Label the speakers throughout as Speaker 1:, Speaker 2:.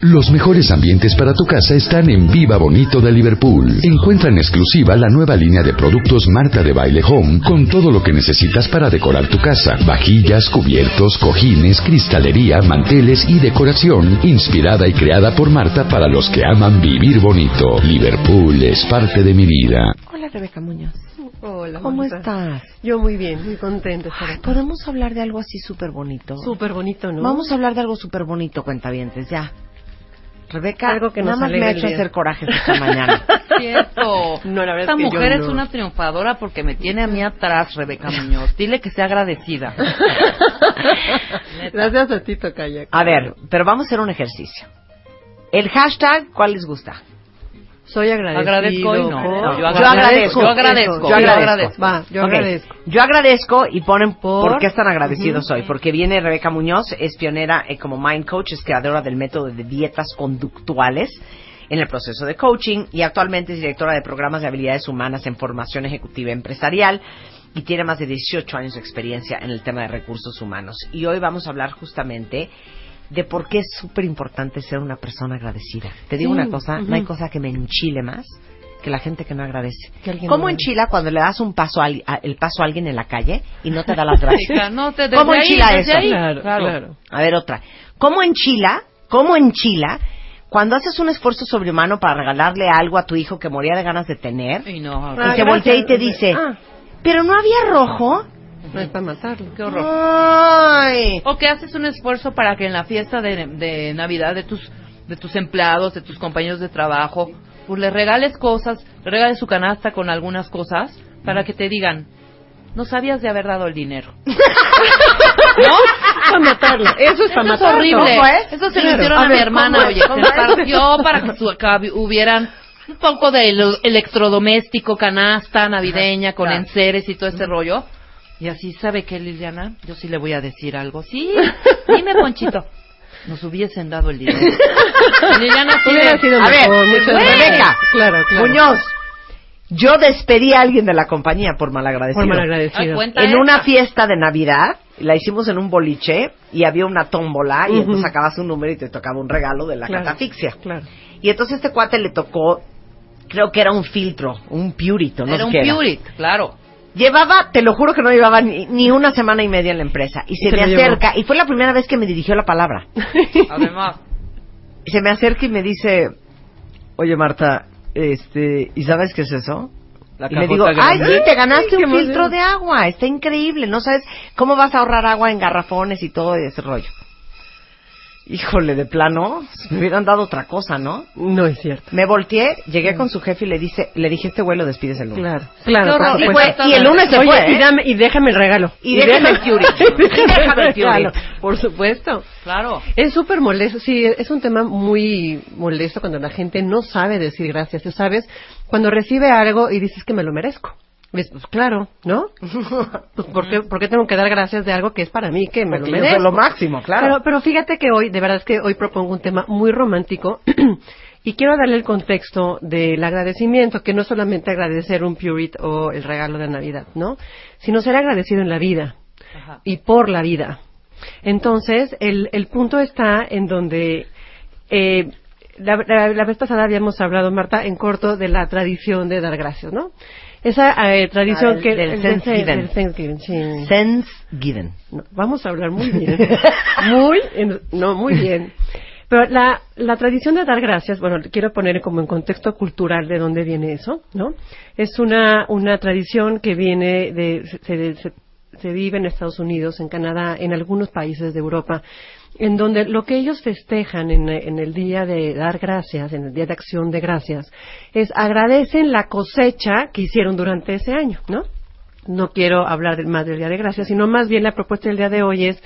Speaker 1: Los mejores ambientes para tu casa están en Viva Bonito de Liverpool. Encuentra en exclusiva la nueva línea de productos Marta de Baile Home con todo lo que necesitas para decorar tu casa. Vajillas, cubiertos, cojines, cristalería, manteles y decoración inspirada y creada por Marta para los que aman vivir bonito. Liverpool es parte de mi vida.
Speaker 2: Hola, Rebeca Muñoz.
Speaker 3: Hola,
Speaker 2: ¿Cómo
Speaker 3: Marta.
Speaker 2: estás?
Speaker 3: Yo muy bien, muy contenta.
Speaker 2: Ay. Podemos hablar de algo así súper bonito.
Speaker 3: Súper bonito, ¿no?
Speaker 2: Vamos a hablar de algo súper bonito, cuentavientes, ya. Rebeca,
Speaker 3: Algo que
Speaker 2: nada
Speaker 3: nos
Speaker 2: más me ha hecho hacer corajes esta mañana.
Speaker 4: Cierto.
Speaker 3: No, la verdad
Speaker 4: Esta
Speaker 3: es que yo
Speaker 4: mujer es
Speaker 3: no.
Speaker 4: una triunfadora porque me tiene a mí atrás, Rebeca Muñoz. Dile que sea agradecida.
Speaker 3: Gracias a ti, Tocaya.
Speaker 2: A ver, pero vamos a hacer un ejercicio. El hashtag, ¿cuál les gusta?
Speaker 3: Soy agradecido.
Speaker 4: Agradezco y no. No, yo
Speaker 2: Yo
Speaker 4: agradezco, yo agradezco,
Speaker 2: yo agradezco.
Speaker 3: Va, yo agradezco.
Speaker 2: Yo agradezco y ponen por,
Speaker 3: Por-
Speaker 2: qué están agradecidos
Speaker 3: Ujú.
Speaker 2: hoy. Porque viene Rebeca Muñoz, es pionera eh, como Mind Coach, es creadora del método de dietas conductuales en el proceso de coaching y actualmente es directora de programas de habilidades humanas en formación ejecutiva empresarial y tiene más de 18 años de experiencia en el tema de recursos humanos. Y hoy vamos a hablar justamente de por qué es súper importante ser una persona agradecida. Te digo
Speaker 3: Sí,
Speaker 2: una cosa, no hay cosa que me enchile más que la gente que no agradece.
Speaker 3: Que
Speaker 2: ¿Cómo
Speaker 3: no-
Speaker 2: enchila cuando le das un paso al- a- el paso a alguien en la calle y no te da las gracias?
Speaker 4: No te
Speaker 2: ¿Cómo
Speaker 4: ahí,
Speaker 2: enchila eso?
Speaker 4: ahí.
Speaker 3: Claro,
Speaker 4: Claro.
Speaker 2: A ver, otra. ¿Cómo enchila? ¿Cómo enchila? Cuando haces un esfuerzo sobrehumano para regalarle algo a tu hijo que moría de ganas de tener
Speaker 4: Y no,
Speaker 2: y te voltea y te dice,
Speaker 3: Ah.
Speaker 2: pero no había rojo.
Speaker 3: No es para matarlo.
Speaker 4: qué horror.
Speaker 2: Ay.
Speaker 4: O que haces un esfuerzo para que en la fiesta de, de Navidad de tus de tus empleados, de tus compañeros de trabajo, pues les regales cosas, le regales su canasta con algunas cosas para que te digan, no sabías de haber dado el dinero. ¿No?
Speaker 3: Para matarlo. Eso es para
Speaker 4: Eso es
Speaker 3: matarlo.
Speaker 4: horrible.
Speaker 2: ¿Cómo es?
Speaker 4: Eso se lo
Speaker 3: Claro.
Speaker 4: hicieron
Speaker 3: A
Speaker 4: a, mi hermana, oye, se partió para que su- hubieran un poco de electrodoméstico, canasta navideña con
Speaker 2: claro.
Speaker 4: enseres y todo ese rollo. Y así, ¿sabe qué, Liliana? Yo sí le voy a decir algo. Sí, dime, Ponchito. Nos hubiesen dado el dinero. Liliana sí
Speaker 3: Hubiera sido
Speaker 2: A ver,
Speaker 3: mejor, muchas
Speaker 2: güey.
Speaker 3: gracias.
Speaker 2: Rebeca.
Speaker 3: Claro, claro.
Speaker 2: Muñoz, yo despedí a alguien de la compañía por malagradecido.
Speaker 3: Por
Speaker 4: Ay,
Speaker 3: malagradecido.
Speaker 4: cuenta
Speaker 2: en
Speaker 4: esa.
Speaker 2: una fiesta de Navidad, la hicimos en un boliche y había una tómbola y entonces sacabas un número y te tocaba un regalo de la
Speaker 3: Claro,
Speaker 2: catafixia.
Speaker 3: Claro.
Speaker 2: Y entonces este cuate le tocó, creo que era un filtro, un purito, no
Speaker 4: Era un
Speaker 2: qué
Speaker 4: Purit, claro.
Speaker 2: Llevaba, te lo juro que no llevaba ni, ni una semana y media en la empresa. Y se
Speaker 3: Se
Speaker 2: me
Speaker 3: llevó.
Speaker 2: acerca, y fue la primera vez que me dirigió la palabra.
Speaker 4: Además.
Speaker 2: Se me acerca y me dice, oye Marta, este, ¿y sabes qué es eso?
Speaker 4: La
Speaker 2: y le digo, ay, sí, te ganaste un filtro de agua, está increíble, no sabes cómo vas a ahorrar agua en garrafones y todo ese rollo. Híjole, de plano, me hubieran dado otra cosa, ¿no?
Speaker 3: No es cierto.
Speaker 2: Me volteé, llegué con su jefe y le dice, le dije, este güey lo despides el lunes.
Speaker 3: Claro, claro. Por
Speaker 2: Y, fue- y el lunes se
Speaker 3: Oye,
Speaker 2: fue,
Speaker 3: y,
Speaker 2: ¿eh?
Speaker 3: dame, y déjame el regalo.
Speaker 2: Y déjame el Purity. Y déjame el
Speaker 3: regalo. Por supuesto.
Speaker 4: Claro.
Speaker 3: Es súper molesto, sí, es un tema muy molesto cuando la gente no sabe decir gracias. Tú sabes, cuando recibe algo y dices que me lo merezco. Dices, Pues claro, ¿no? Pues ¿por qué, por qué tengo que dar gracias de algo que es para mí, que me
Speaker 2: Porque
Speaker 3: lo merezco?
Speaker 2: lo máximo, claro.
Speaker 3: Pero, pero fíjate que hoy, de verdad es que hoy propongo un tema muy romántico y quiero darle el contexto del agradecimiento, que no es solamente agradecer un Purit o el regalo de Navidad, ¿no? Sino ser agradecido en la vida
Speaker 4: Ajá.
Speaker 3: y por la vida. Entonces, el, el punto está en donde eh, la, la- la vez pasada habíamos hablado, Marta, en corto de la tradición de dar gracias, ¿no? Esa eh, tradición
Speaker 2: Ah, del-
Speaker 3: que...
Speaker 2: del
Speaker 3: el-
Speaker 2: Thanksgiving.
Speaker 3: Thanksgiving, sí.
Speaker 2: Sense given.
Speaker 3: No, vamos a hablar muy bien. muy, no, muy bien. Pero la, la tradición de dar gracias, bueno, quiero poner como en contexto cultural de dónde viene eso, ¿no? Es una, una tradición que viene de, se, se- se vive en Estados Unidos, en Canadá, en algunos países de Europa, en donde lo que ellos festejan en, en el día de dar gracias, en el día de acción de gracias, es agradecen la cosecha que hicieron durante ese año, ¿no? no quiero hablar del- más del Día de Gracias, sino más bien la propuesta del día de hoy es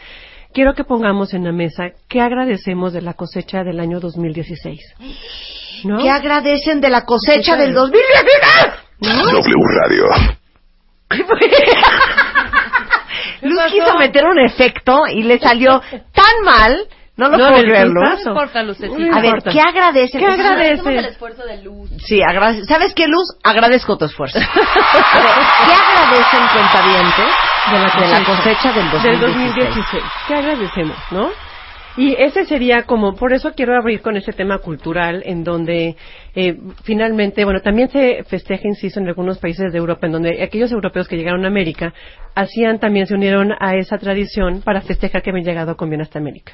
Speaker 3: quiero que pongamos en la mesa qué agradecemos de la cosecha del año 2016. ¿No?
Speaker 2: ¿Qué agradecen de la cosecha del 2016?
Speaker 1: W Radio.
Speaker 2: Luz quiso meter un efecto y le salió tan mal. No lo
Speaker 3: No,
Speaker 2: puedo creer, Luz.
Speaker 4: No importa, Lucecita.
Speaker 2: A ver. ¿qué agradecen?
Speaker 3: ¿Qué?
Speaker 5: Agradecemos el esfuerzo de luz.
Speaker 2: Sí, agrade- ¿sabes qué, Luz? Agradezco tu esfuerzo. A ver, ¿Qué agradecen, cuentavientes,
Speaker 3: de la
Speaker 2: de la
Speaker 3: cosecha,
Speaker 2: cosecha del 2016?
Speaker 3: del 2016. ¿Qué agradecemos, no? Y ese sería como, por eso quiero abrir con ese tema cultural, en donde eh, finalmente, bueno, también se festeja, insisto, en algunos países de Europa, en donde aquellos europeos que llegaron a América hacían también, se unieron a esa tradición para festejar que habían llegado con bien hasta América.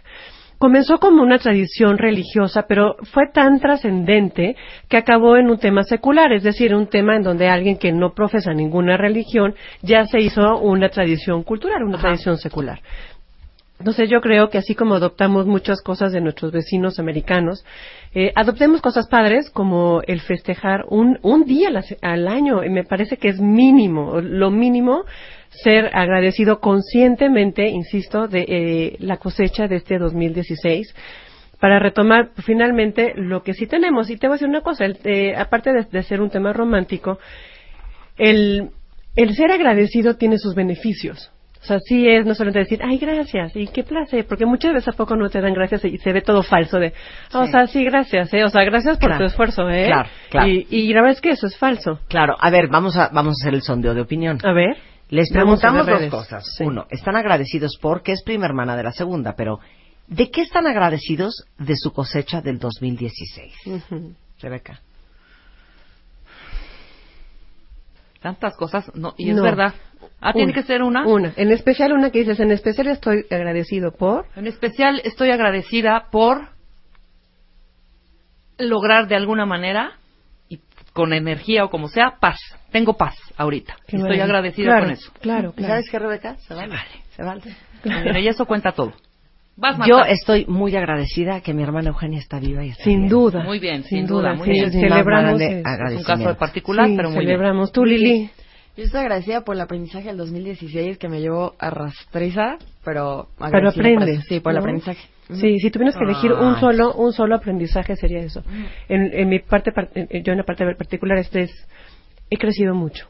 Speaker 3: Comenzó como una tradición religiosa, pero fue tan trascendente que acabó en un tema secular, es decir, un tema en donde alguien que no profesa ninguna religión ya se hizo una tradición cultural, una tradición secular. Entonces yo creo que así como adoptamos muchas cosas de nuestros vecinos americanos, eh, adoptemos cosas padres como el festejar un, un día al, año. Y me parece que es mínimo, lo mínimo, ser agradecido conscientemente, insisto, de eh, la cosecha de este 2016 para retomar finalmente lo que sí tenemos. Y te voy a decir una cosa, el- eh, aparte de, de ser un tema romántico, el, el ser agradecido tiene sus beneficios. O sea, sí es no solamente decir, ay, gracias, y qué placer, porque muchas veces a poco no te dan gracias y se ve todo falso de, "Ah, o
Speaker 2: Sí.
Speaker 3: sea, sí, gracias, ¿eh? O sea, gracias por
Speaker 2: Claro.
Speaker 3: tu esfuerzo, ¿eh?
Speaker 2: Claro, claro.
Speaker 3: Y, y la verdad es que eso es falso.
Speaker 2: Claro, a ver, vamos a, vamos a hacer el sondeo de opinión.
Speaker 3: A ver.
Speaker 2: Les preguntamos dos cosas.
Speaker 3: Sí.
Speaker 2: Uno, están agradecidos porque es prima hermana de la segunda, pero ¿de qué están agradecidos de su cosecha del 2016?
Speaker 3: Ujú.
Speaker 2: Rebeca.
Speaker 4: Tantas cosas, no, y es
Speaker 3: No.
Speaker 4: verdad. Ah, tiene que ser una.
Speaker 3: Una. En especial una que dices, en especial estoy agradecido por...
Speaker 4: En especial estoy agradecida por lograr de alguna manera y con energía o como sea paz. Tengo paz ahorita.
Speaker 3: Qué
Speaker 4: estoy agradecida
Speaker 3: Claro,
Speaker 4: con eso.
Speaker 3: Claro,
Speaker 2: ¿Y
Speaker 3: claro.
Speaker 2: ¿Sabes qué, Rebeca? Se vale. Se vale.
Speaker 4: Mira, y eso cuenta todo. Vas,
Speaker 2: Yo estoy muy agradecida que mi hermana Eugenia está viva y está
Speaker 3: Sin
Speaker 2: bien.
Speaker 3: duda.
Speaker 4: Muy bien, sin duda, muy
Speaker 3: sí,
Speaker 4: bien.
Speaker 3: Celebramos.
Speaker 4: Es un caso de particular,
Speaker 3: Sí,
Speaker 4: pero muy bien.
Speaker 3: celebramos. Tú, Lili.
Speaker 5: Yo estoy agradecida por el aprendizaje del 2016 que me llevó a rastriza, pero
Speaker 3: Pero
Speaker 5: por
Speaker 3: aprendes.
Speaker 5: eso. Sí, por el aprendizaje.
Speaker 3: Sí, si tuvieras que elegir un solo, un solo aprendizaje sería eso. En, en mi parte, yo en la parte particular, este es, he crecido mucho.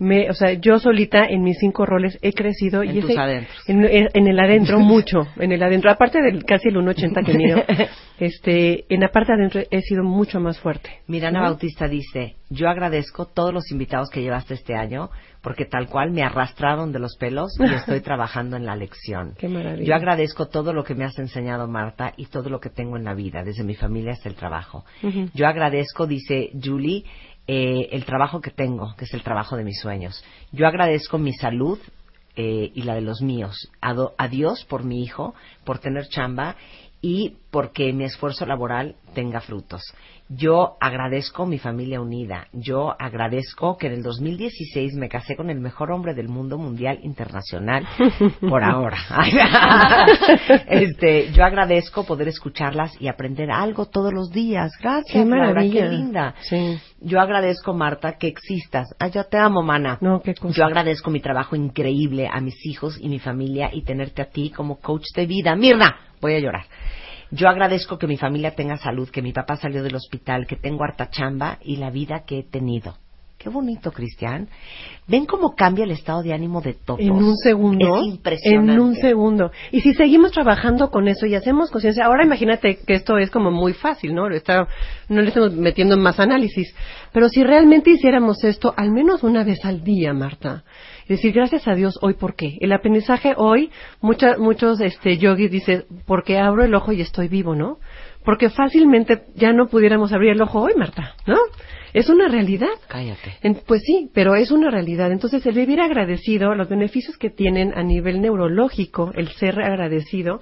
Speaker 3: Me, o sea, yo solita en mis cinco roles he crecido
Speaker 2: En
Speaker 3: y
Speaker 2: tus
Speaker 3: ese-
Speaker 2: adentros.
Speaker 3: En, en- en el adentro mucho, en el adentro, aparte del casi el 1.80 que mido, este, en la parte adentro he sido mucho más fuerte.
Speaker 2: Mirana
Speaker 3: ¿no?
Speaker 2: Bautista dice, yo agradezco todos los invitados que llevaste este año porque tal cual me arrastraron de los pelos y estoy trabajando en la lección.
Speaker 3: Qué maravilla.
Speaker 2: Yo agradezco todo lo que me has enseñado, Marta, y todo lo que tengo en la vida, desde mi familia hasta el trabajo. Yo agradezco, dice Julie, eh, el trabajo que tengo, que es el trabajo de mis sueños. Yo agradezco mi salud eh, y la de los míos. Ado- a Dios por mi hijo, por tener chamba y porque mi esfuerzo laboral tenga frutos. Yo agradezco mi familia unida. Yo agradezco que en el 2016 me casé con el mejor hombre del mundo mundial internacional por ahora. este, yo agradezco poder escucharlas y aprender algo todos los días. Gracias,
Speaker 3: Qué
Speaker 2: Laura, qué linda.
Speaker 3: Sí.
Speaker 2: Yo agradezco, Marta, que existas. Ay, yo te amo, mana.
Speaker 3: No, qué cosa.
Speaker 2: Yo agradezco mi trabajo increíble a mis hijos y mi familia y tenerte a ti como coach de vida. Mirna, voy a llorar. Yo agradezco que mi familia tenga salud, que mi papá salió del hospital, que tengo harta chamba y la vida que he tenido. Qué bonito, Cristian. ¿Ven cómo cambia el estado de ánimo de todos?
Speaker 3: En un segundo.
Speaker 2: Es impresionante.
Speaker 3: En un segundo. Y si seguimos trabajando con eso y hacemos conciencia, ahora imagínate que esto es como muy fácil, ¿no? Está, no le estamos metiendo más análisis. Pero si realmente hiciéramos esto al menos una vez al día, Marta, y decir gracias a Dios hoy, ¿por qué? El aprendizaje hoy, mucha, muchos este, yogis dicen, porque abro el ojo y estoy vivo, ¿no? Porque fácilmente ya no pudiéramos abrir el ojo hoy, Marta, ¿no? Es una realidad.
Speaker 2: Cállate.
Speaker 3: En- pues sí, pero es una realidad. Entonces, el vivir agradecido, los beneficios que tienen a nivel neurológico, el ser agradecido,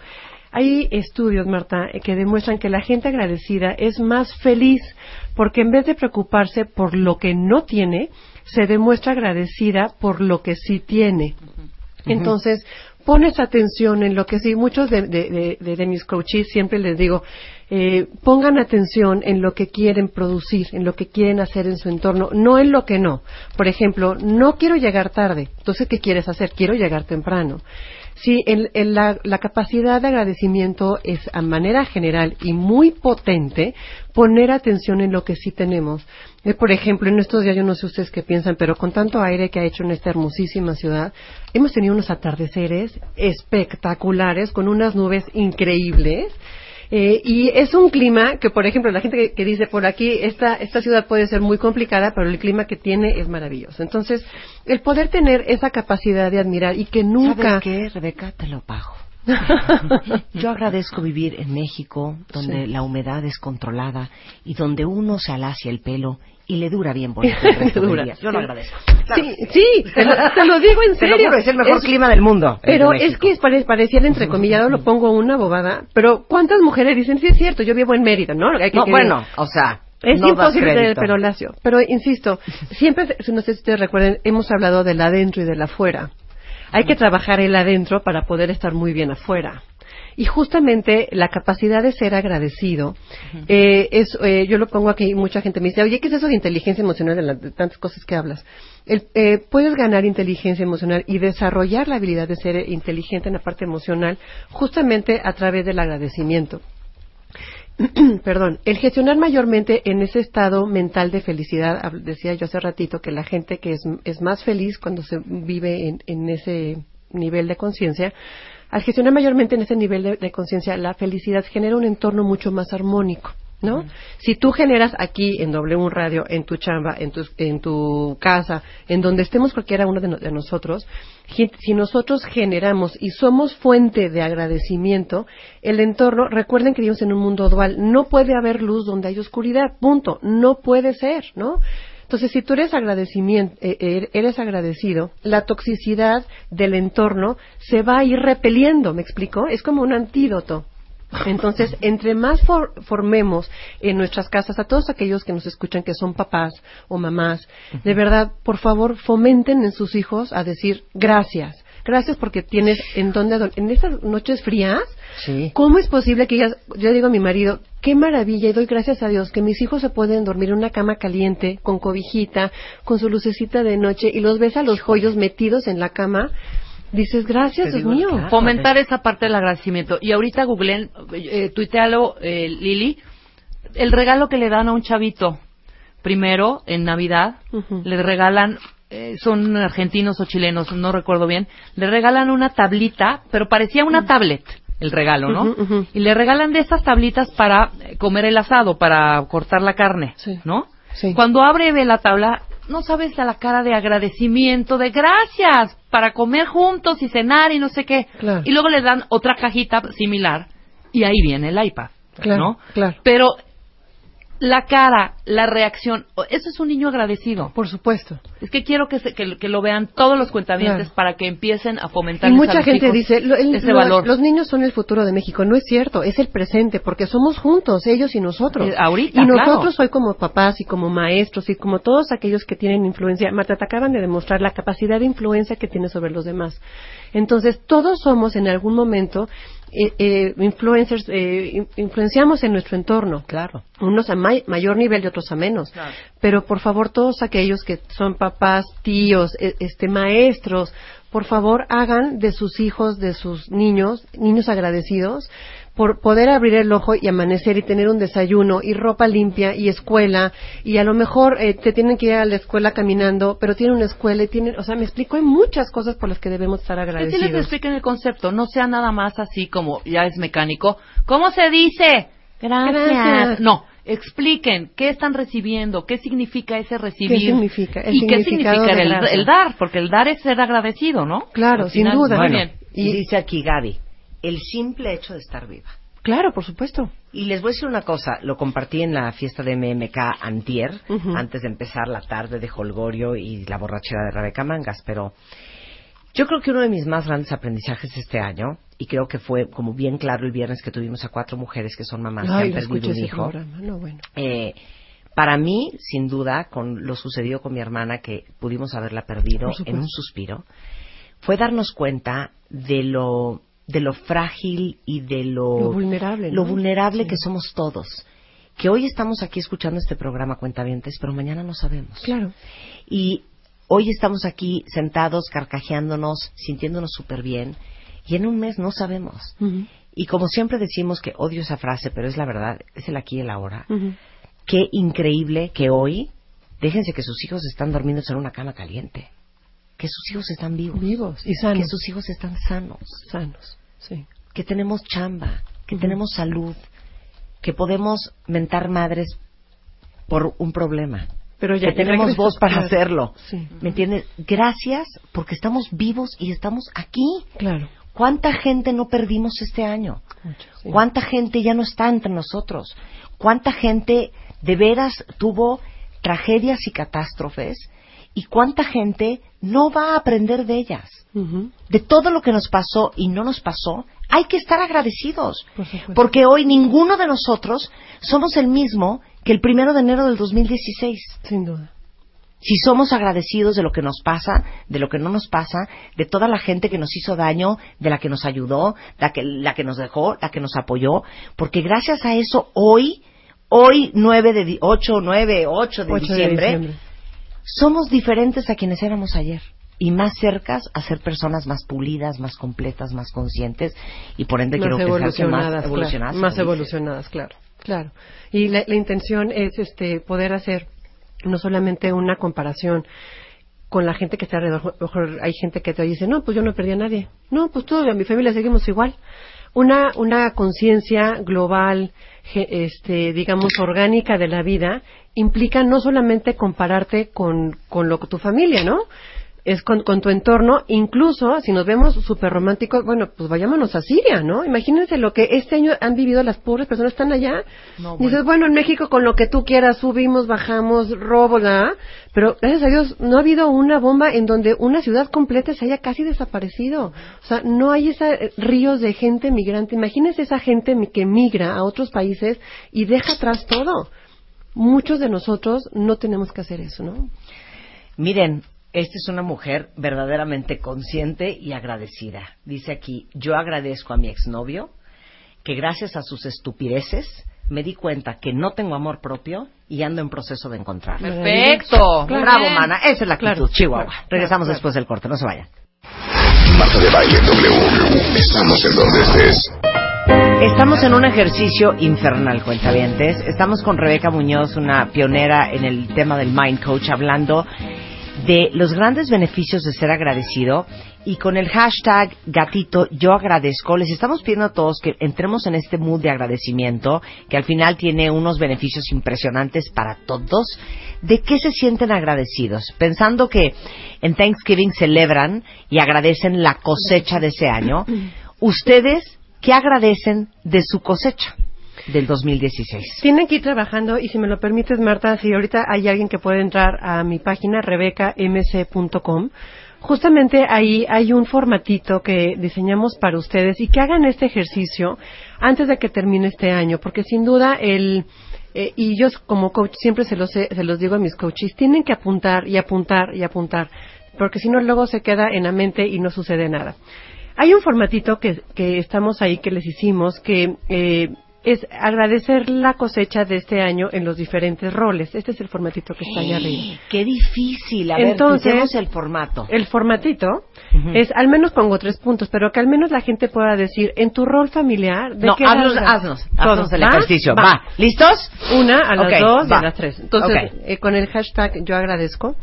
Speaker 3: hay estudios, Marta, eh, que demuestran que la gente agradecida es más feliz porque en vez de preocuparse por lo que no tiene, se demuestra agradecida por lo que sí tiene. Entonces, pones atención en lo que sí, muchos de, de- de- mis coaches siempre les digo, eh, pongan atención en lo que quieren producir, en lo que quieren hacer en su entorno, no en lo que no. Por ejemplo, no quiero llegar tarde, entonces, ¿qué quieres hacer? Quiero llegar temprano. Sí, en, en la, la capacidad de agradecimiento es a manera general y muy potente poner atención en lo que sí tenemos. Eh, por ejemplo, en estos días, yo no sé ustedes qué piensan, pero con tanto aire que ha hecho en esta hermosísima ciudad, hemos tenido unos atardeceres espectaculares con unas nubes increíbles. Eh, y es un clima que, por ejemplo, la gente que, que dice por aquí, esta, esta ciudad puede ser muy complicada, pero el clima que tiene es maravilloso. Entonces, el poder tener esa capacidad de admirar y que nunca...
Speaker 2: ¿Sabes qué, Rebeca? Te lo pago. Yo agradezco vivir en México, donde
Speaker 3: Sí.
Speaker 2: la humedad es controlada y donde uno se alacia el pelo y le dura bien bonito el resto del
Speaker 3: Dura,
Speaker 2: día. Yo lo agradezco.
Speaker 3: Sí, sí, te lo, te lo digo en
Speaker 2: Te lo
Speaker 3: serio.
Speaker 2: juro, es el mejor clima del mundo. el
Speaker 3: Pero
Speaker 2: de
Speaker 3: es que es pare- pareciera entrecomillado, lo pongo una bobada, pero ¿cuántas mujeres dicen, sí es cierto, yo vivo en Mérida, ¿no? Hay que-
Speaker 2: No,
Speaker 3: que-
Speaker 2: bueno, o sea,
Speaker 3: Es
Speaker 2: no
Speaker 3: imposible tener el pelo lacio. Pero insisto, siempre, no sé si ustedes recuerden, hemos hablado del adentro y del afuera. Hay que trabajar el adentro para poder estar muy bien afuera. Y justamente la capacidad de ser agradecido, eh, es, eh, yo lo pongo aquí, mucha gente me dice, oye, ¿qué es eso de inteligencia emocional de, la- de tantas cosas que hablas? El- eh, puedes ganar inteligencia emocional y desarrollar la habilidad de ser inteligente en la parte emocional justamente a través del agradecimiento. perdón, el gestionar mayormente en ese estado mental de felicidad, decía yo hace ratito que la gente que es, es más feliz cuando se vive en, en ese nivel de conciencia, al gestionar mayormente en ese nivel de, de conciencia, la felicidad genera un entorno mucho más armónico. ¿No? Si tú generas aquí en W Radio, en tu chamba, en tu, en tu casa, en donde estemos cualquiera uno de, no- de nosotros, si nosotros generamos y somos fuente de agradecimiento, el entorno, recuerden que vivimos en un mundo dual, no puede haber luz donde hay oscuridad, punto, no puede ser, ¿no? Entonces, si tú eres agradecimiento, eh, eh, eres agradecido, la toxicidad del entorno se va a ir repeliendo, ¿me explico? Es como un antídoto. Entonces, entre más for- formemos en nuestras casas a todos aquellos que nos escuchan que son papás o mamás, de verdad, por favor, fomenten en sus hijos a decir gracias. Gracias porque tienes en donde, ador- en estas noches frías,
Speaker 2: Sí.
Speaker 3: ¿cómo es posible que digas, yo digo a mi marido, qué maravilla y doy gracias a Dios que mis hijos se pueden dormir en una cama caliente, con cobijita, con su lucecita de noche y los ves a los joyos metidos en la cama? Dices, gracias, Dios mío.
Speaker 2: claro.
Speaker 4: fomentar esa parte del agradecimiento. Y ahorita googleen, eh, tuitealo, eh, Lili, el regalo que le dan a un chavito. Primero, en Navidad, le regalan, eh, son argentinos o chilenos, no recuerdo bien, le regalan una tablita, pero parecía una tablet el regalo, ¿no? Y le regalan de esas tablitas para eh, comer el asado, para cortar la carne,
Speaker 3: Sí.
Speaker 4: ¿no?
Speaker 3: Sí.
Speaker 4: Cuando abre ve la tabla, no sabes a la cara de agradecimiento, de gracias, para comer juntos y cenar y no sé qué.
Speaker 3: Claro.
Speaker 4: Y luego le dan otra cajita similar y ahí viene el iPad,
Speaker 3: Claro,
Speaker 4: ¿no?
Speaker 3: claro.
Speaker 4: Pero la cara, la reacción, eso es un niño agradecido.
Speaker 3: Por supuesto.
Speaker 4: Es que quiero que, se- que, que lo vean todos los cuentavientes
Speaker 3: Claro.
Speaker 4: para que empiecen a fomentar
Speaker 3: Y mucha gente dice, lo- el-
Speaker 4: ese
Speaker 3: lo-
Speaker 4: valor.
Speaker 3: los niños son el futuro de México. No es cierto, es el presente, porque somos juntos, ellos y nosotros.
Speaker 4: Eh, ahorita,
Speaker 3: y nosotros
Speaker 4: claro.
Speaker 3: hoy como papás y como maestros y como todos aquellos que tienen influencia, Marta, te acaban de demostrar la capacidad de influencia que tienes sobre los demás. Entonces, todos somos en algún momento eh, eh, influencers, eh, in- influenciamos en nuestro entorno.
Speaker 2: Claro.
Speaker 3: unos a may- mayor nivel y otros a menos.
Speaker 4: Claro.
Speaker 3: Pero por favor, todos aquellos que son papás, tíos, e- este maestros, por favor, hagan de sus hijos, de sus niños, niños agradecidos por poder abrir el ojo y amanecer y tener un desayuno y ropa limpia y escuela y a lo mejor eh, te tienen que ir a la escuela caminando, pero tienen una escuela y tienen, o sea, me explico, hay muchas cosas por las que debemos estar
Speaker 4: Que sí les
Speaker 3: agradecidos.
Speaker 4: expliquen el concepto, no sea nada más así como ya es mecánico. ¿Cómo se dice? Gracias.
Speaker 3: Gracias.
Speaker 4: No, expliquen qué están recibiendo, qué significa ese recibir.
Speaker 3: ¿Qué significa? El
Speaker 4: y qué significa el, dar, porque el dar es ser agradecido, ¿no?
Speaker 3: Claro, sin duda.
Speaker 2: Bueno,
Speaker 4: bien.
Speaker 2: y dice aquí Gaby, el simple hecho de estar viva.
Speaker 3: Claro, por supuesto.
Speaker 2: Y les voy a decir una cosa, lo compartí en la fiesta de MMK antier, antes de empezar la tarde de Holgorio y la borrachera de Rebeca Mangas, pero yo creo que uno de mis más grandes aprendizajes este año, y creo que fue como bien claro el viernes que tuvimos a cuatro mujeres que son mamás
Speaker 3: Ay,
Speaker 2: que han perdido un hijo.
Speaker 3: No, bueno.
Speaker 2: eh, para mí, sin duda, con lo sucedido con mi hermana, que pudimos haberla perdido en un suspiro, fue darnos cuenta de lo, de lo frágil y de lo,
Speaker 3: Lo vulnerable,
Speaker 2: lo vulnerable
Speaker 3: Sí.
Speaker 2: que somos todos. Que hoy estamos aquí escuchando este programa Cuentavientes, pero mañana no sabemos.
Speaker 3: Claro.
Speaker 2: Y hoy estamos aquí sentados, carcajeándonos, sintiéndonos súper bien. y en un mes no sabemos. Y como siempre decimos que odio esa frase, pero es la verdad, es el aquí y el ahora. Qué increíble que hoy, déjense que sus hijos están dormidos en una cama caliente. Que sus hijos están vivos.
Speaker 3: Vivos y sanos.
Speaker 2: Que sus hijos están sanos.
Speaker 3: Sanos, sí.
Speaker 2: Que tenemos chamba. Que tenemos salud. Que podemos mentar madres por un problema.
Speaker 3: Pero ya
Speaker 2: que tenemos
Speaker 3: regreso,
Speaker 2: voz para
Speaker 3: claro.
Speaker 2: hacerlo.
Speaker 3: Sí.
Speaker 2: ¿Me entiendes? Gracias porque estamos vivos y estamos aquí.
Speaker 3: Claro.
Speaker 2: ¿Cuánta gente no perdimos este año?
Speaker 3: Mucho, sí.
Speaker 2: ¿Cuánta gente ya no está entre nosotros? ¿Cuánta gente de veras tuvo tragedias y catástrofes? ¿Y cuánta gente no va a aprender de ellas? De todo lo que nos pasó y no nos pasó, hay que estar agradecidos.
Speaker 3: Por.
Speaker 2: Porque hoy ninguno de nosotros somos el mismo que el primero de enero del 2016
Speaker 3: Sin duda.
Speaker 2: si somos agradecidos de lo que nos pasa, de lo que no nos pasa, de toda la gente que nos hizo daño, de la que nos ayudó, la que, la que nos dejó, la que nos apoyó, porque gracias a eso hoy, hoy 9 de, di- 8, 9, 8 de,
Speaker 3: 8 de
Speaker 2: diciembre, somos diferentes a quienes éramos ayer y más cercas a ser personas más pulidas, más completas, más conscientes y por ende
Speaker 3: más
Speaker 2: quiero pensar que
Speaker 3: evolucionadas,
Speaker 2: más
Speaker 3: claro.
Speaker 2: evolucionadas.
Speaker 3: más evolucionadas, claro, claro. Y la, la intención es este poder hacer no solamente una comparación con la gente que está alrededor. Mejor hay gente que te dice, no, pues yo no perdí a nadie. No, pues toda mi familia seguimos igual. Una, una conciencia global, este, digamos, orgánica de la vida implica no solamente compararte con, con lo tu familia, ¿no? Es con, con tu entorno, incluso si nos vemos súper románticos, bueno, pues vayámonos a Siria, ¿no? Imagínense lo que este año han vivido las pobres personas, están allá.
Speaker 2: No,
Speaker 3: Dices, bueno, en México con lo que tú quieras, subimos, bajamos, robo, ¿verdad? Pero gracias a Dios no ha habido una bomba en donde una ciudad completa se haya casi desaparecido. O sea, no hay esos ríos de gente migrante. Imagínense esa gente mi- que migra a otros países y deja atrás todo. Muchos de nosotros no tenemos que hacer eso, ¿no?
Speaker 2: Miren, esta es una mujer verdaderamente consciente y agradecida. Dice aquí, yo agradezco a mi exnovio que gracias a sus estupideces me di cuenta que no tengo amor propio y ando en proceso de encontrarlo.
Speaker 4: Perfecto.
Speaker 3: Claro.
Speaker 2: Bravo, mana. Esa es la actitud,
Speaker 3: Claro,
Speaker 2: Chihuahua.
Speaker 3: claro,
Speaker 2: Regresamos
Speaker 3: claro.
Speaker 2: después del corte. No se vayan.
Speaker 6: Marta de Baile W. Estamos en donde estés.
Speaker 2: Estamos en un ejercicio infernal, cuentavientes. Estamos con Rebeca Muñoz, una pionera en el tema del Mind Coach, hablando de los grandes beneficios de ser agradecido y con el hashtag gatito yo agradezco les estamos pidiendo a todos que entremos en este mood de agradecimiento que al final tiene unos beneficios impresionantes para todos. De qué se sienten agradecidos pensando que en Thanksgiving celebran y agradecen la cosecha de ese año ustedes qué agradecen de su cosecha del 2016
Speaker 3: Tienen que ir trabajando y si me lo permites, Marta, si ahorita hay alguien que puede entrar a mi página rebecamc.com, justamente ahí hay un formatito que diseñamos para ustedes y que hagan este ejercicio antes de que termine este año, porque sin duda el eh, y yo como coach siempre se los, se los digo a mis coaches, tienen que apuntar y apuntar y apuntar, porque si no luego se queda en la mente y no sucede nada. Hay un formatito que, que estamos ahí que les hicimos que eh, es agradecer la cosecha de este año en los diferentes roles. Este es el formatito que está ahí arriba.
Speaker 2: Qué difícil. A
Speaker 3: Entonces,
Speaker 2: ver, el formato.
Speaker 3: El formatito es, al menos pongo tres puntos, pero que al menos la gente pueda decir, en tu rol familiar, ¿de
Speaker 2: no,
Speaker 3: qué
Speaker 2: haznos, haznos, haznos el
Speaker 3: ¿Va?
Speaker 2: ejercicio.
Speaker 3: Va.
Speaker 2: Va. ¿Listos?
Speaker 3: Una a las dos y a las tres. Entonces, eh, con el hashtag yo agradezco.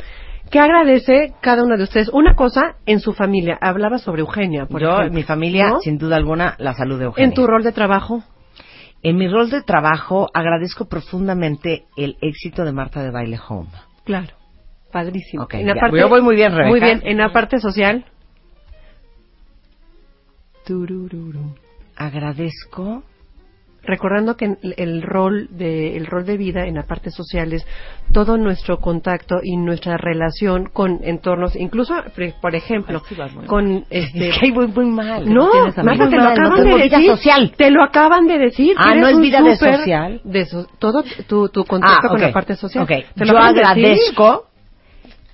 Speaker 3: ¿Qué agradece cada uno de ustedes? Una cosa en su familia. Hablaba sobre Eugenia, por
Speaker 2: Yo,
Speaker 3: ejemplo.
Speaker 2: mi familia,
Speaker 3: ¿No?
Speaker 2: sin duda alguna, la salud de Eugenia.
Speaker 3: En tu rol de trabajo.
Speaker 2: En mi rol de trabajo, agradezco profundamente el éxito de Marta de Baile Home.
Speaker 3: Claro. Padrísimo.
Speaker 2: Ok,
Speaker 3: En la.
Speaker 2: Yo voy muy bien, Rebeca.
Speaker 3: Muy bien. En la parte social. Turururu.
Speaker 2: Agradezco.
Speaker 3: Recordando que el, rol de el rol de vida en la parte social es todo nuestro contacto y nuestra relación con entornos, incluso por ejemplo,
Speaker 2: Ay, sí
Speaker 3: con este
Speaker 2: Es que voy muy mal.
Speaker 3: no. Marta, te lo
Speaker 2: no
Speaker 3: acaban de decir.
Speaker 2: social.
Speaker 3: Te lo acaban de decir.
Speaker 2: Ah, ¿no es vida de social?
Speaker 3: de so- todo tu, tu contacto
Speaker 2: Ah,
Speaker 3: con la parte social.
Speaker 2: Ok.
Speaker 3: Te lo
Speaker 2: Yo agradezco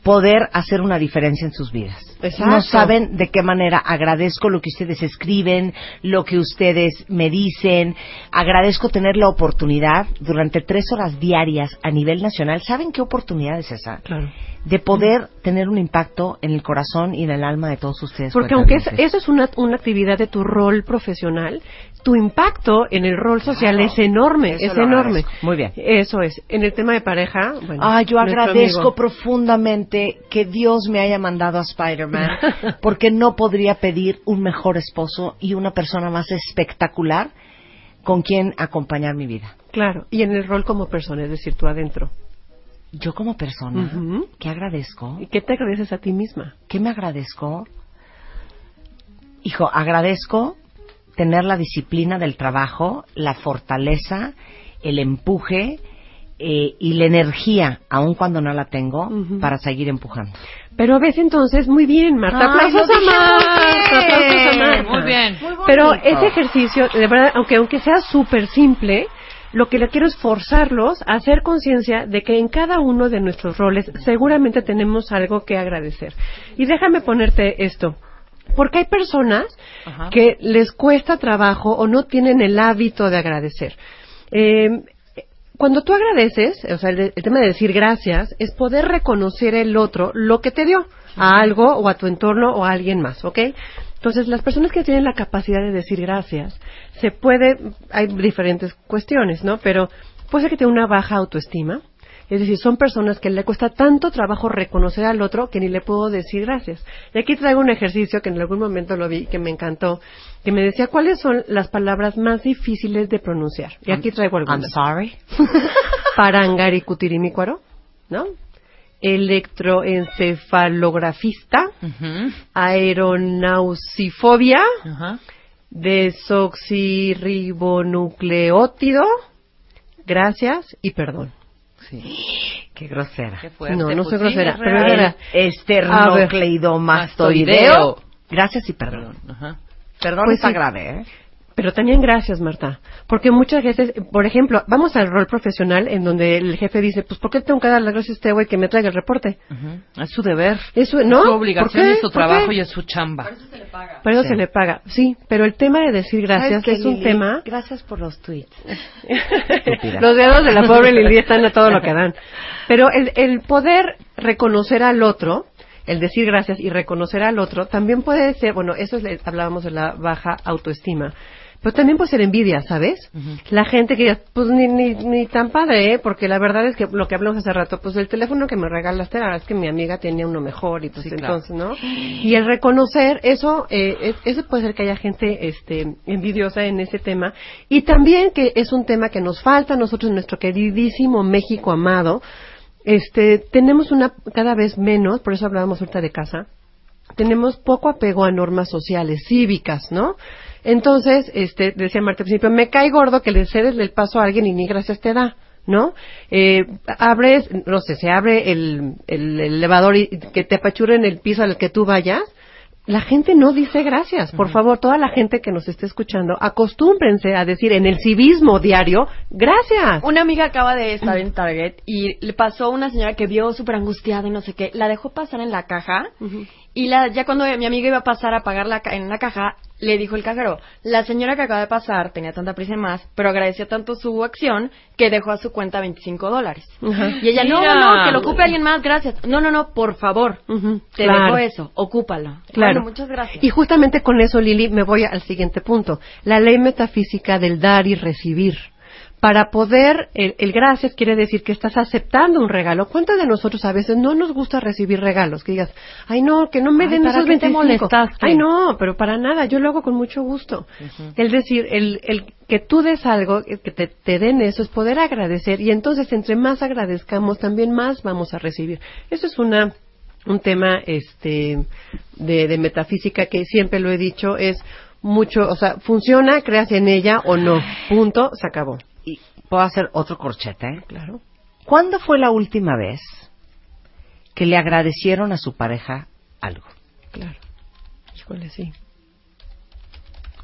Speaker 2: poder hacer una diferencia en sus vidas.
Speaker 3: Exacto.
Speaker 2: No saben de qué manera agradezco lo que ustedes escriben, lo que ustedes me dicen. Agradezco tener la oportunidad durante tres horas diarias a nivel nacional. ¿Saben qué oportunidad es esa?
Speaker 3: Claro.
Speaker 2: De poder tener un impacto en el corazón y en el alma de todos ustedes.
Speaker 3: Porque aunque es- eso es una, una actividad de tu rol profesional, tu impacto en el rol social
Speaker 2: Claro.
Speaker 3: es enorme, es enorme.
Speaker 2: agradezco. Muy bien.
Speaker 3: Eso es. En el tema de pareja, bueno.
Speaker 2: Ah, yo agradezco
Speaker 3: amigo-
Speaker 2: profundamente que Dios me haya mandado a Spider-Man porque no podría pedir un mejor esposo y una persona más espectacular con quien acompañar mi vida.
Speaker 3: Claro, y en el rol como persona, es decir, tú adentro.
Speaker 2: Yo como persona,
Speaker 3: Ujú.
Speaker 2: ¿qué agradezco?
Speaker 3: ¿Y qué te agradeces a ti misma?
Speaker 2: ¿Qué me agradezco? Hijo, agradezco tener la disciplina del trabajo, la fortaleza, el empuje eh, y la energía, aun cuando no la tengo, para seguir empujando.
Speaker 3: Pero ves entonces, muy bien, Marta,
Speaker 2: Ay,
Speaker 3: aplausos a Marta,
Speaker 2: muy bien.
Speaker 3: aplausos a Marta.
Speaker 4: Muy bien.
Speaker 3: Pero ese ejercicio, de verdad, aunque aunque sea súper simple, lo que le quiero es forzarlos a hacer conciencia de que en cada uno de nuestros roles seguramente tenemos algo que agradecer. Y déjame ponerte esto. Porque hay personas
Speaker 4: Ajá.
Speaker 3: que les cuesta trabajo o no tienen el hábito de agradecer. Eh, cuando tú agradeces, o sea, el, el tema de decir gracias, es poder reconocer el otro lo que te dio, a algo o a tu entorno o a alguien más, ¿ok? Entonces, las personas que tienen la capacidad de decir gracias, se puede, hay diferentes cuestiones, ¿no? Pero puede ser que tenga una baja autoestima, es decir, son personas que le cuesta tanto trabajo reconocer al otro que ni le puedo decir gracias. Y aquí traigo un ejercicio que en algún momento lo vi, que me encantó, que me decía cuáles son las palabras más difíciles de pronunciar. Y aquí traigo
Speaker 2: I'm
Speaker 3: algunas.
Speaker 2: sorry.
Speaker 3: Parangaricutirimícuaro, ¿no? Electroencefalografista,
Speaker 4: Ujú.
Speaker 3: aeronausifobia,
Speaker 4: Ajá.
Speaker 3: desoxirribonucleótido, gracias y perdón.
Speaker 2: Qué grosera.
Speaker 4: Qué fuerte.
Speaker 3: No, no
Speaker 4: Pues
Speaker 3: soy
Speaker 4: sí,
Speaker 3: grosera,
Speaker 4: es
Speaker 3: pero verdad.
Speaker 2: Esternocleidomastoideo. Gracias y perdón.
Speaker 4: Ajá.
Speaker 2: Perdón
Speaker 3: Pues
Speaker 2: está
Speaker 3: sí.
Speaker 2: grave, ¿eh?
Speaker 3: Pero también gracias, Marta. Porque muchas veces, por ejemplo, vamos al rol profesional en donde el jefe dice, pues, ¿por qué tengo que dar las gracias a este güey que me traiga el reporte?
Speaker 4: Es su deber.
Speaker 3: Eso, ¿no?
Speaker 4: Es su
Speaker 3: ¿Por
Speaker 4: obligación y su
Speaker 3: ¿Por
Speaker 4: trabajo y es su chamba.
Speaker 3: Por eso
Speaker 2: Sí.
Speaker 3: se le paga. Sí, pero el tema de decir gracias
Speaker 2: ¿Sabes qué,
Speaker 3: es un
Speaker 2: Lili?
Speaker 3: tema...
Speaker 2: Gracias por los tweets.
Speaker 3: Los dedos de la pobre Lili están a todo lo que dan. Pero el, el poder reconocer al otro, el decir gracias y reconocer al otro, también puede ser, bueno, eso es, le- hablábamos de la baja autoestima. Pero también puede ser envidia, ¿sabes? La gente que dice, pues ni, ni, ni tan padre, ¿eh? Porque la verdad es que lo que hablamos hace rato, pues el teléfono que me regalaste, la verdad es que mi amiga tenía uno mejor y pues
Speaker 4: Sí, claro.
Speaker 3: entonces, ¿no? Y el reconocer eso, eh, es- eso puede ser que haya gente este, envidiosa en ese tema. Y también que es un tema que nos falta a nosotros en nuestro queridísimo México amado. Este, tenemos una cada vez menos, por eso hablábamos ahorita de casa, tenemos poco apego a normas sociales, cívicas, ¿no? Entonces, este, decía Marta al principio, me cae gordo que le cedes el paso a alguien y ni gracias te da, ¿no? Eh, abres, no sé, se abre el, el elevador y que te apachure en el piso al que tú vayas, la gente no dice gracias. Por favor, toda la gente que nos esté escuchando, acostúmbrense a decir en el civismo diario, gracias.
Speaker 5: Una amiga acaba de estar en Target y le pasó a una señora que vio súper angustiada y no sé qué. La dejó pasar en la caja y la, ya cuando mi amiga iba a pasar a pagar la, en la caja, le dijo el cajero, la señora que acaba de pasar tenía tanta prisa más, pero agradeció tanto su acción que dejó a su cuenta 25 dólares. Y ella, no,
Speaker 4: Mira.
Speaker 5: no, no, que lo ocupe alguien más, gracias. No, no, no, por favor. Te
Speaker 3: claro.
Speaker 5: dejo eso, ocúpalo.
Speaker 3: Claro.
Speaker 5: Bueno, muchas gracias.
Speaker 3: Y justamente con eso, Lili, me voy al siguiente punto. La ley metafísica del dar y recibir. Para poder, el, el gracias quiere decir que estás aceptando un regalo. ¿Cuántos de nosotros a veces no nos gusta recibir regalos? Que digas, ay no, que no me
Speaker 4: Ay,
Speaker 3: den
Speaker 4: ¿para
Speaker 3: esos
Speaker 4: qué te
Speaker 3: 25.
Speaker 4: molestaste?
Speaker 3: Ay no, pero para nada, yo lo hago con mucho gusto. Es decir, el, el que tú des algo, que te, te den eso, es poder agradecer. Y entonces, entre más agradezcamos, también más vamos a recibir. Eso es una un tema este de, de metafísica que siempre lo he dicho es mucho, o sea, funciona, creas en ella o no. Punto, se acabó.
Speaker 2: Puedo hacer otro corchete. ¿eh?
Speaker 3: Claro.
Speaker 2: ¿Cuándo fue la última vez que le agradecieron a su pareja algo?
Speaker 3: Claro. Híjole, sí.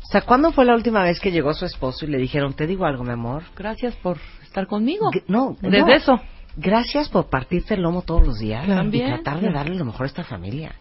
Speaker 2: O sea, ¿cuándo fue la última vez que llegó su esposo y le dijeron, te digo algo, mi amor?
Speaker 4: Gracias por estar conmigo.
Speaker 2: G- No,
Speaker 4: Desde
Speaker 2: no.
Speaker 4: eso.
Speaker 2: Gracias por partirte el lomo todos los días
Speaker 3: Claro.
Speaker 2: y tratar de darle lo mejor a esta familia.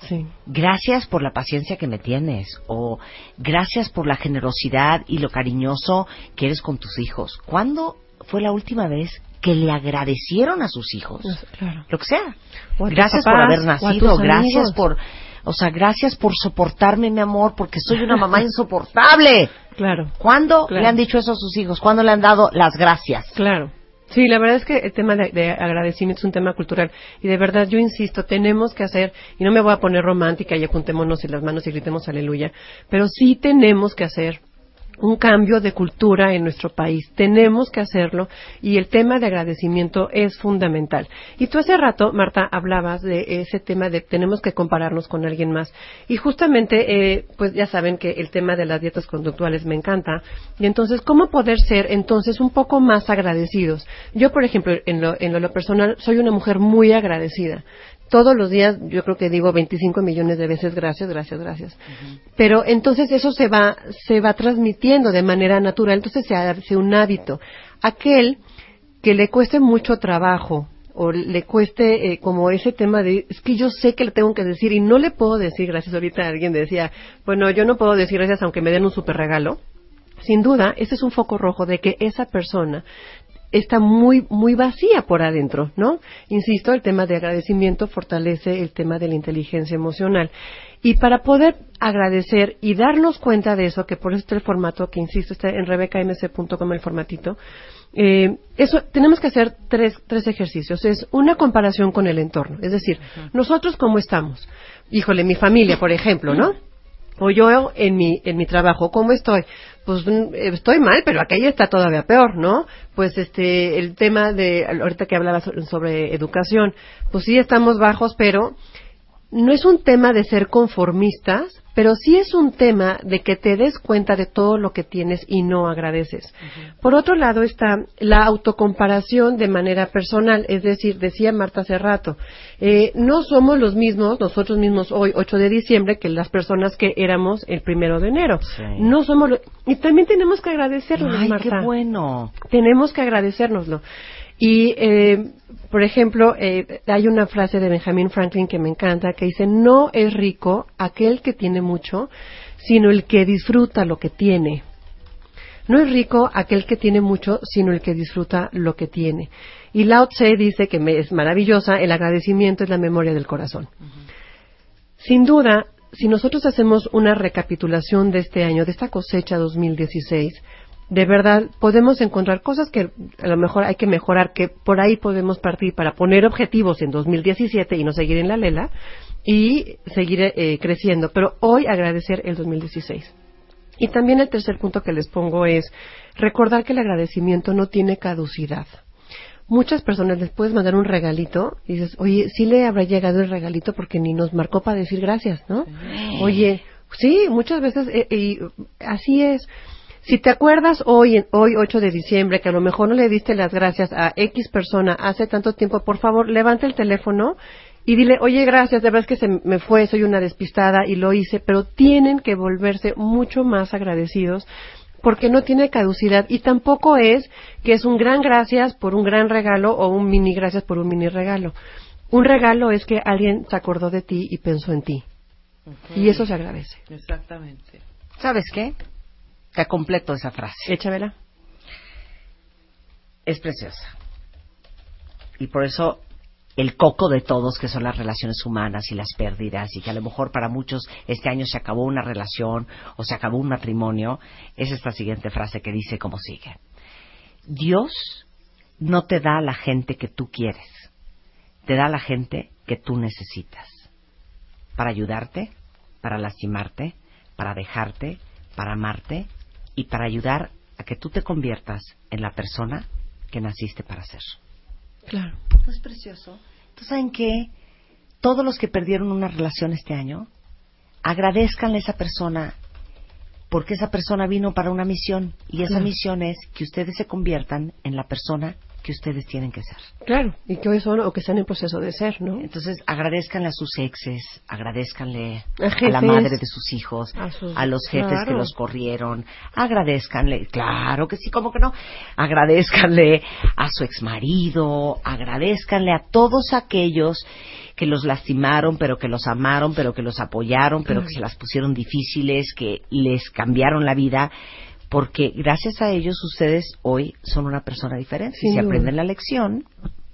Speaker 3: Sí.
Speaker 2: Gracias por la paciencia que me tienes o gracias por la generosidad y lo cariñoso que eres con tus hijos. ¿Cuándo fue la última vez que le agradecieron a sus hijos.
Speaker 3: Claro.
Speaker 2: Lo que sea. Gracias por haber nacido, gracias por, o sea, gracias por soportarme, mi amor, porque soy una mamá insoportable.
Speaker 3: Claro.
Speaker 2: ¿Cuándo
Speaker 3: Claro.
Speaker 2: le han dicho eso a sus hijos? ¿Cuándo le han dado las gracias?
Speaker 3: Claro. Sí, la verdad es que el tema de, de agradecimiento es un tema cultural. Y de verdad, yo insisto, tenemos que hacer, y no me voy a poner romántica y juntémonos en las manos y gritemos aleluya, pero sí tenemos que hacer un cambio de cultura en nuestro país. Tenemos que hacerlo y el tema de agradecimiento es fundamental. Y tú hace rato, Marta, hablabas de ese tema de tenemos que compararnos con alguien más. Y justamente, eh, pues ya saben que el tema de las dietas conductuales me encanta. Y entonces, ¿cómo poder ser entonces un poco más agradecidos? Yo, por ejemplo, en lo, en lo personal, soy una mujer muy agradecida todos los días yo creo que digo 25 millones de veces gracias, gracias, gracias. Pero entonces eso se va se va transmitiendo de manera natural, entonces se hace un hábito. Aquel que le cueste mucho trabajo o le cueste eh, como ese tema de es que yo sé que le tengo que decir y no le puedo decir gracias ahorita alguien decía bueno yo no puedo decir gracias aunque me den un super regalo sin duda ese es un foco rojo de que esa persona está muy muy vacía por adentro, ¿no? Insisto, el tema de agradecimiento fortalece el tema de la inteligencia emocional. Y para poder agradecer y darnos cuenta de eso, que por eso está el formato, que insisto, está en rebecamc.com el formatito, eh, eso tenemos que hacer tres, tres ejercicios. Es una comparación con el entorno, es decir, nosotros cómo estamos. Híjole, mi familia, por ejemplo, ¿no? O yo en mi, en mi trabajo, ¿cómo estoy? Pues estoy mal, pero aquella está todavía peor, ¿no? Pues este, el tema de, ahorita que hablaba so- sobre educación, pues sí estamos bajos, pero no es un tema de ser conformistas, pero sí es un tema de que te des cuenta de todo lo que tienes y no agradeces. Por otro lado está la autocomparación de manera personal, es decir, decía Marta hace rato, eh, no somos los mismos, nosotros mismos hoy, 8 de diciembre, que las personas que éramos el primero de enero.
Speaker 2: Sí.
Speaker 3: No somos, lo- y también tenemos que agradecerlo,
Speaker 2: Ay,
Speaker 3: Marta
Speaker 2: qué bueno.
Speaker 3: tenemos que agradecérnoslo. Y, eh, por ejemplo, eh, hay una frase de Benjamin Franklin que me encanta, que dice, no es rico aquel que tiene mucho, sino el que disfruta lo que tiene. No es rico aquel que tiene mucho, sino el que disfruta lo que tiene. Y Lao Tse dice que me- es maravillosa, el agradecimiento es la memoria del corazón. Sin duda, si nosotros hacemos una recapitulación de este año, de esta cosecha 2016, de verdad podemos encontrar cosas que a lo mejor hay que mejorar, que por ahí podemos partir para poner objetivos en 2017 y no seguir en la lela y seguir eh, creciendo. Pero hoy agradecer el 2016. Y también el tercer punto que les pongo es recordar que el agradecimiento no tiene caducidad. Muchas personas les puedes mandar un regalito y dices, oye, sí le habrá llegado el regalito porque ni nos marcó para decir gracias, ¿no? Oye, sí, muchas veces, eh, y así es. Si te acuerdas hoy, en- hoy 8 de diciembre, que a lo mejor no le diste las gracias a X persona hace tanto tiempo, por favor, levanta el teléfono y dile, oye, gracias, de verdad es que se me fue, soy una despistada y lo hice, pero tienen que volverse mucho más agradecidos porque no tiene caducidad y tampoco es que es un gran gracias por un gran regalo o un mini gracias por un mini regalo. Un regalo es que alguien se acordó de ti y pensó en ti. Y eso se agradece.
Speaker 4: Exactamente.
Speaker 2: ¿Sabes qué? Te completo esa frase.
Speaker 3: Échamela.
Speaker 2: Es preciosa. Y por eso el coco de todos, que son las relaciones humanas y las pérdidas, y que a lo mejor para muchos este año se acabó una relación o se acabó un matrimonio, es esta siguiente frase que dice como sigue. Dios no te da a la gente que tú quieres, te da a la gente que tú necesitas. Para ayudarte, para lastimarte, para dejarte, para amarte y para ayudar a que tú te conviertas en la persona que naciste para ser.
Speaker 3: Claro.
Speaker 2: ¿No es precioso? ¿Tú saben qué? Todos los que perdieron una relación este año, agradezcanle a esa persona porque esa persona vino para una misión y esa
Speaker 3: Claro.
Speaker 2: misión es que ustedes se conviertan en la persona que ustedes tienen que ser.
Speaker 3: Claro. Y que hoy son o que están en proceso de ser, ¿no?
Speaker 2: Entonces, agradezcanle a sus exes, agradezcanle
Speaker 3: A
Speaker 2: la madre de sus hijos,
Speaker 3: A sus-
Speaker 2: a los jefes que los corrieron, agradezcanle, claro que sí, como que no, agradezcanle a su exmarido, agradezcanle a todos aquellos que los lastimaron, pero que los amaron, pero que los apoyaron, pero que se las pusieron difíciles, que les cambiaron la vida, porque gracias a ellos ustedes hoy son una persona diferente.
Speaker 3: Sin
Speaker 2: si
Speaker 3: duda.
Speaker 2: aprenden la lección,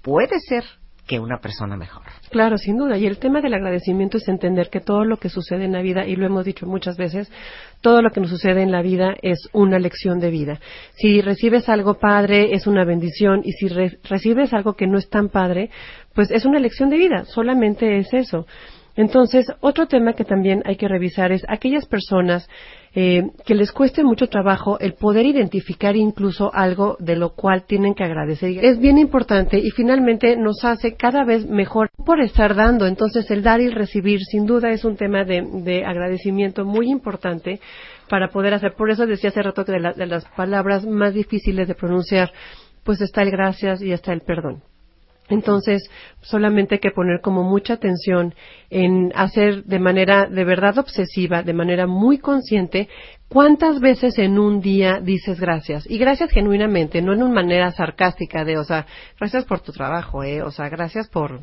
Speaker 2: puede ser que una persona mejor.
Speaker 3: Claro, sin duda. Y el tema del agradecimiento es entender que todo lo que sucede en la vida, y lo hemos dicho muchas veces, todo lo que nos sucede en la vida es una lección de vida. Si recibes algo padre, es una bendición, y si re- recibes algo que no es tan padre, pues es una lección de vida. Solamente es eso. Entonces, otro tema que también hay que revisar es aquellas personas eh, que les cueste mucho trabajo el poder identificar incluso algo de lo cual tienen que agradecer. Es bien importante y finalmente nos hace cada vez mejor por estar dando. Entonces, el dar y recibir sin duda es un tema de, de agradecimiento muy importante para poder hacer. Por eso decía hace rato que de, la- de las palabras más difíciles de pronunciar, pues está el gracias y está el perdón. Entonces, solamente hay que poner como mucha atención en hacer de manera de verdad obsesiva, de manera muy consciente, cuántas veces en un día dices gracias. Y gracias genuinamente, no en una manera sarcástica de, o sea, gracias por tu trabajo, eh, o sea, gracias por...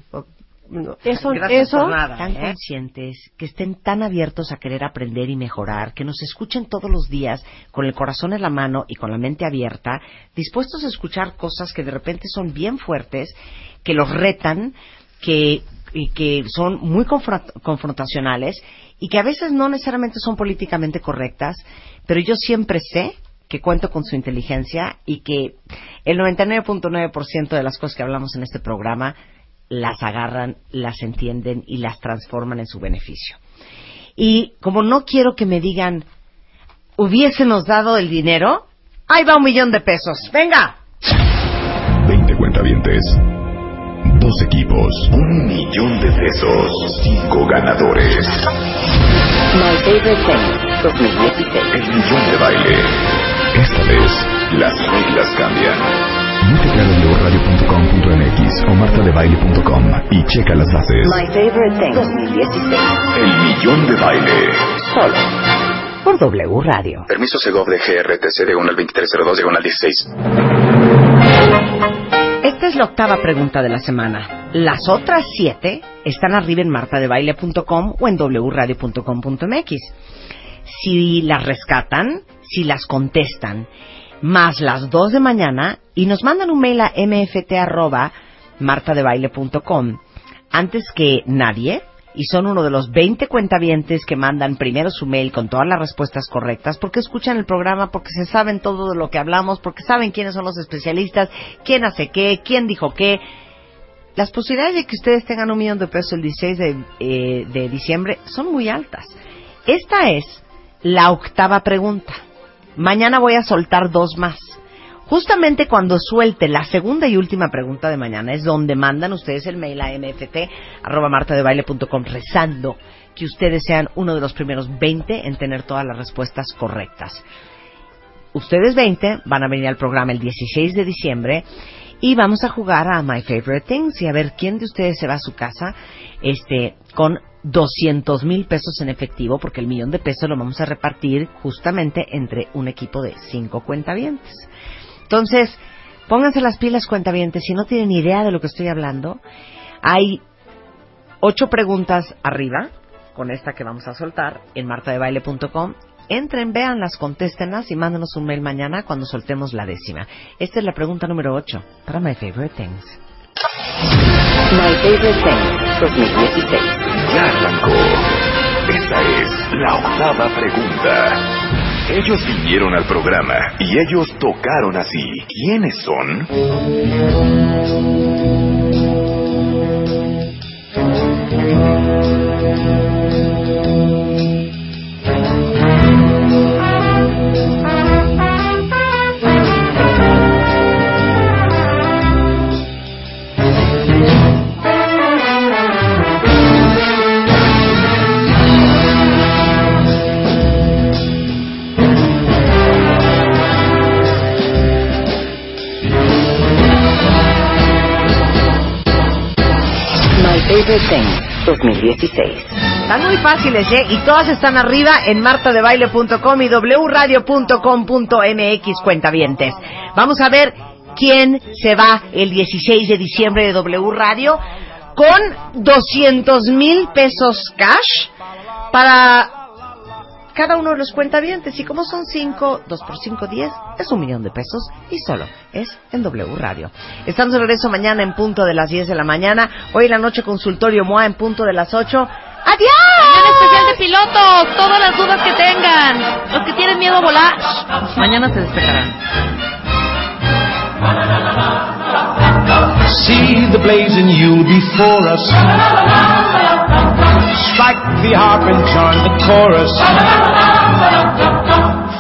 Speaker 3: no, eso,
Speaker 2: nada, tan
Speaker 3: ¿eh?
Speaker 2: conscientes, que estén tan abiertos a querer aprender y mejorar, que nos escuchen todos los días con el corazón en la mano y con la mente abierta, dispuestos a escuchar cosas que de repente son bien fuertes, que los retan, que, y que son muy confront- confrontacionales y que a veces no necesariamente son políticamente correctas, pero yo siempre sé que cuento con su inteligencia y que el 99.9% de las cosas que hablamos en este programa las agarran, las entienden y las transforman en su beneficio. Y como no quiero que me digan, hubiésemos dado el dinero, ahí va un millón de pesos. Venga.
Speaker 6: 20 cuentavientes. Dos equipos. Un millón de pesos. Cinco ganadores.
Speaker 7: My Favorite Thing 2016.
Speaker 6: El millón de baile. Esta vez, las reglas cambian. Métete a wradio.com.mx o martadebaile.com y checa las bases.
Speaker 7: My Favorite Thing 2016.
Speaker 6: El millón de baile.
Speaker 7: Solo por W Radio.
Speaker 6: Permiso Segov de GRTC de 1 al 2302 de 1 al 16.
Speaker 2: Esta es la octava pregunta de la semana. Las otras siete están arriba en martadebaile.com o en wradio.com.mx. Si las rescatan, si las contestan, más las dos de mañana y nos mandan un mail a mft@martadebaile.com antes que nadie y son uno de los 20 cuentavientes que mandan primero su mail con todas las respuestas correctas porque escuchan el programa, porque se saben todo de lo que hablamos, porque saben quiénes son los especialistas, quién hace qué, quién dijo qué. Las posibilidades de que ustedes tengan un millón de pesos el 16 de, eh, de diciembre son muy altas. Esta es la octava pregunta. Mañana voy a soltar dos más. Justamente cuando suelte la segunda y última pregunta de mañana es donde mandan ustedes el mail a mft.martadebaile.com rezando que ustedes sean uno de los primeros 20 en tener todas las respuestas correctas. Ustedes 20 van a venir al programa el 16 de diciembre y vamos a jugar a My Favorite Things y a ver quién de ustedes se va a su casa este con 200 mil pesos en efectivo porque el millón de pesos lo vamos a repartir justamente entre un equipo de cinco cuentavientes. Entonces, pónganse las pilas cuentavientes. Si no tienen idea de lo que estoy hablando, hay ocho preguntas arriba, con esta que vamos a soltar, en martadebaile.com. Entren, véanlas, contéstenlas y mándenos un mail mañana cuando soltemos la décima. Esta es la pregunta número ocho para My Favorite Things.
Speaker 7: My Favorite Thing 2016.
Speaker 6: Ya arrancó. Esta es la octava pregunta. Ellos vinieron al programa y ellos tocaron así. ¿Quiénes son?
Speaker 7: My Favorite Thing 2016.
Speaker 2: Están muy fáciles, ¿eh? Y todas están arriba en martadebaile.com y wradio.com.mx cuentavientes. Vamos a ver quién se va el 16 de diciembre de W Radio con 200 mil pesos cash para cada uno de los cuentavientes. Y como son cinco, dos por cinco, diez, es un millón de pesos y solo es en W Radio. Estamos de regreso mañana en punto de las 10 de la mañana. Hoy en la noche consultorio MOA en punto de las 8. ¡Adiós!
Speaker 4: Mañana especial de pilotos, todas las dudas que tengan. Los que tienen miedo a volar, mañana se despejarán.
Speaker 8: See the blazing Yule before us. Strike the harp and join the chorus.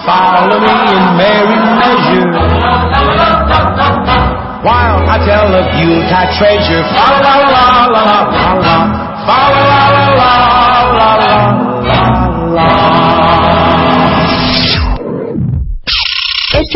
Speaker 8: Follow me in merry measure. While I tell of Yuletide treasure. La la la